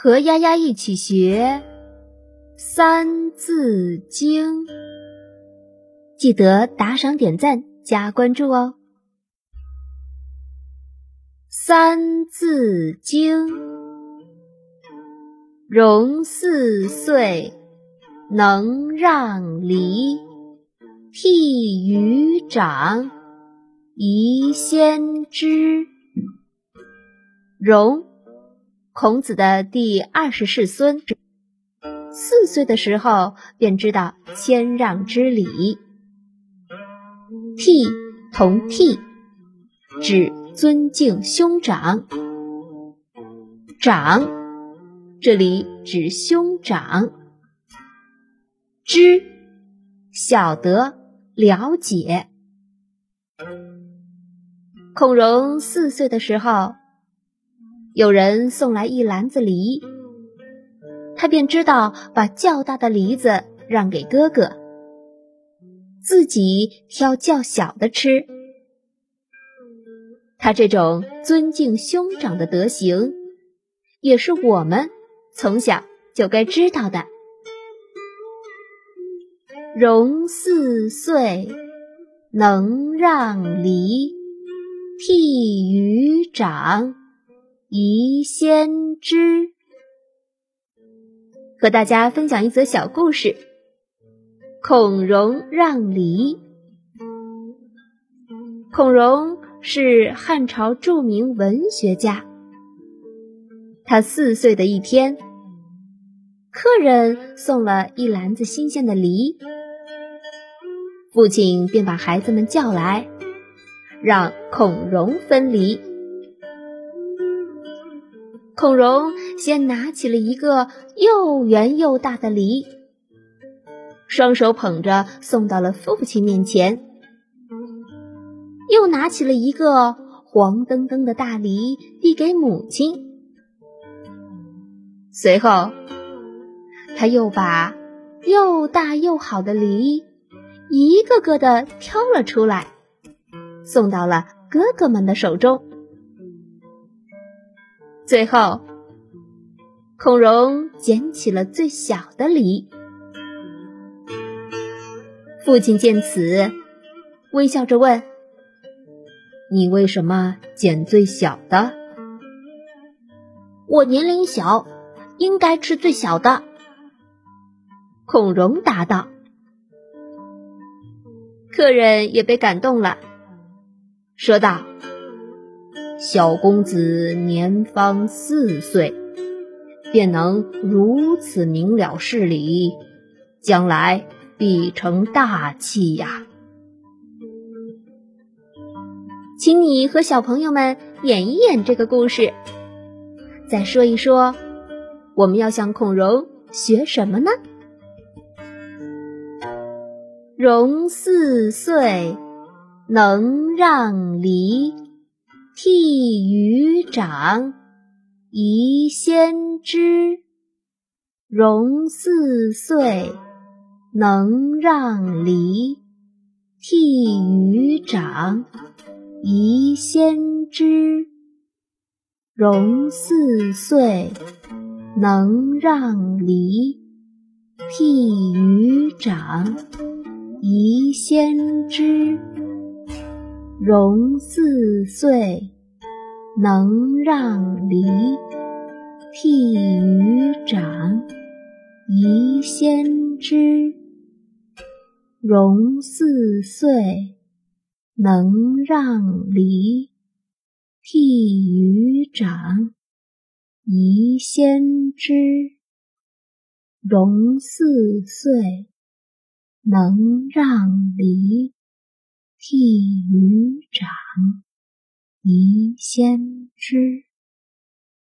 和丫丫一起学《三字经》，记得打赏、点赞、加关注哦。《三字经》，融四岁，能让梨，悌于长，宜先知。融。孔子的第二十世孙，四岁的时候便知道谦让之礼。悌同悌，指尊敬兄长。长，这里指兄长。知，晓得，了解。孔融四岁的时候。有人送来一篮子梨，他便知道把较大的梨子让给哥哥，自己挑较小的吃。他这种尊敬兄长的德行，也是我们从小就该知道的。融四岁，能让梨，悌于长。宜先知，和大家分享一则小故事：孔融让梨。孔融是汉朝著名文学家。他四岁的一天，客人送了一篮子新鲜的梨，父亲便把孩子们叫来，让孔融分梨。孔融先拿起了一个又圆又大的梨，双手捧着送到了父亲面前；又拿起了一个黄澄澄的大梨递给母亲。随后，他又把又大又好的梨一个个的挑了出来，送到了哥哥们的手中。最后，孔融捡起了最小的梨。父亲见此，微笑着问：“你为什么捡最小的？”“我年龄小，应该吃最小的。”孔融答道。客人也被感动了，说道。小公子年方四岁，便能如此明了事理，将来必成大器呀！请你和小朋友们演一演这个故事，再说一说，我们要向孔融学什么呢？融四岁，能让梨。悌于长，宜先知。融四岁，能让梨。悌于长，宜先知。融四岁，能让梨。悌于长，宜先知。融四岁，能让梨，悌于长，宜先知。融四岁，能让梨，悌于长，宜先知。融四岁，能让梨。悌于长，宜先知。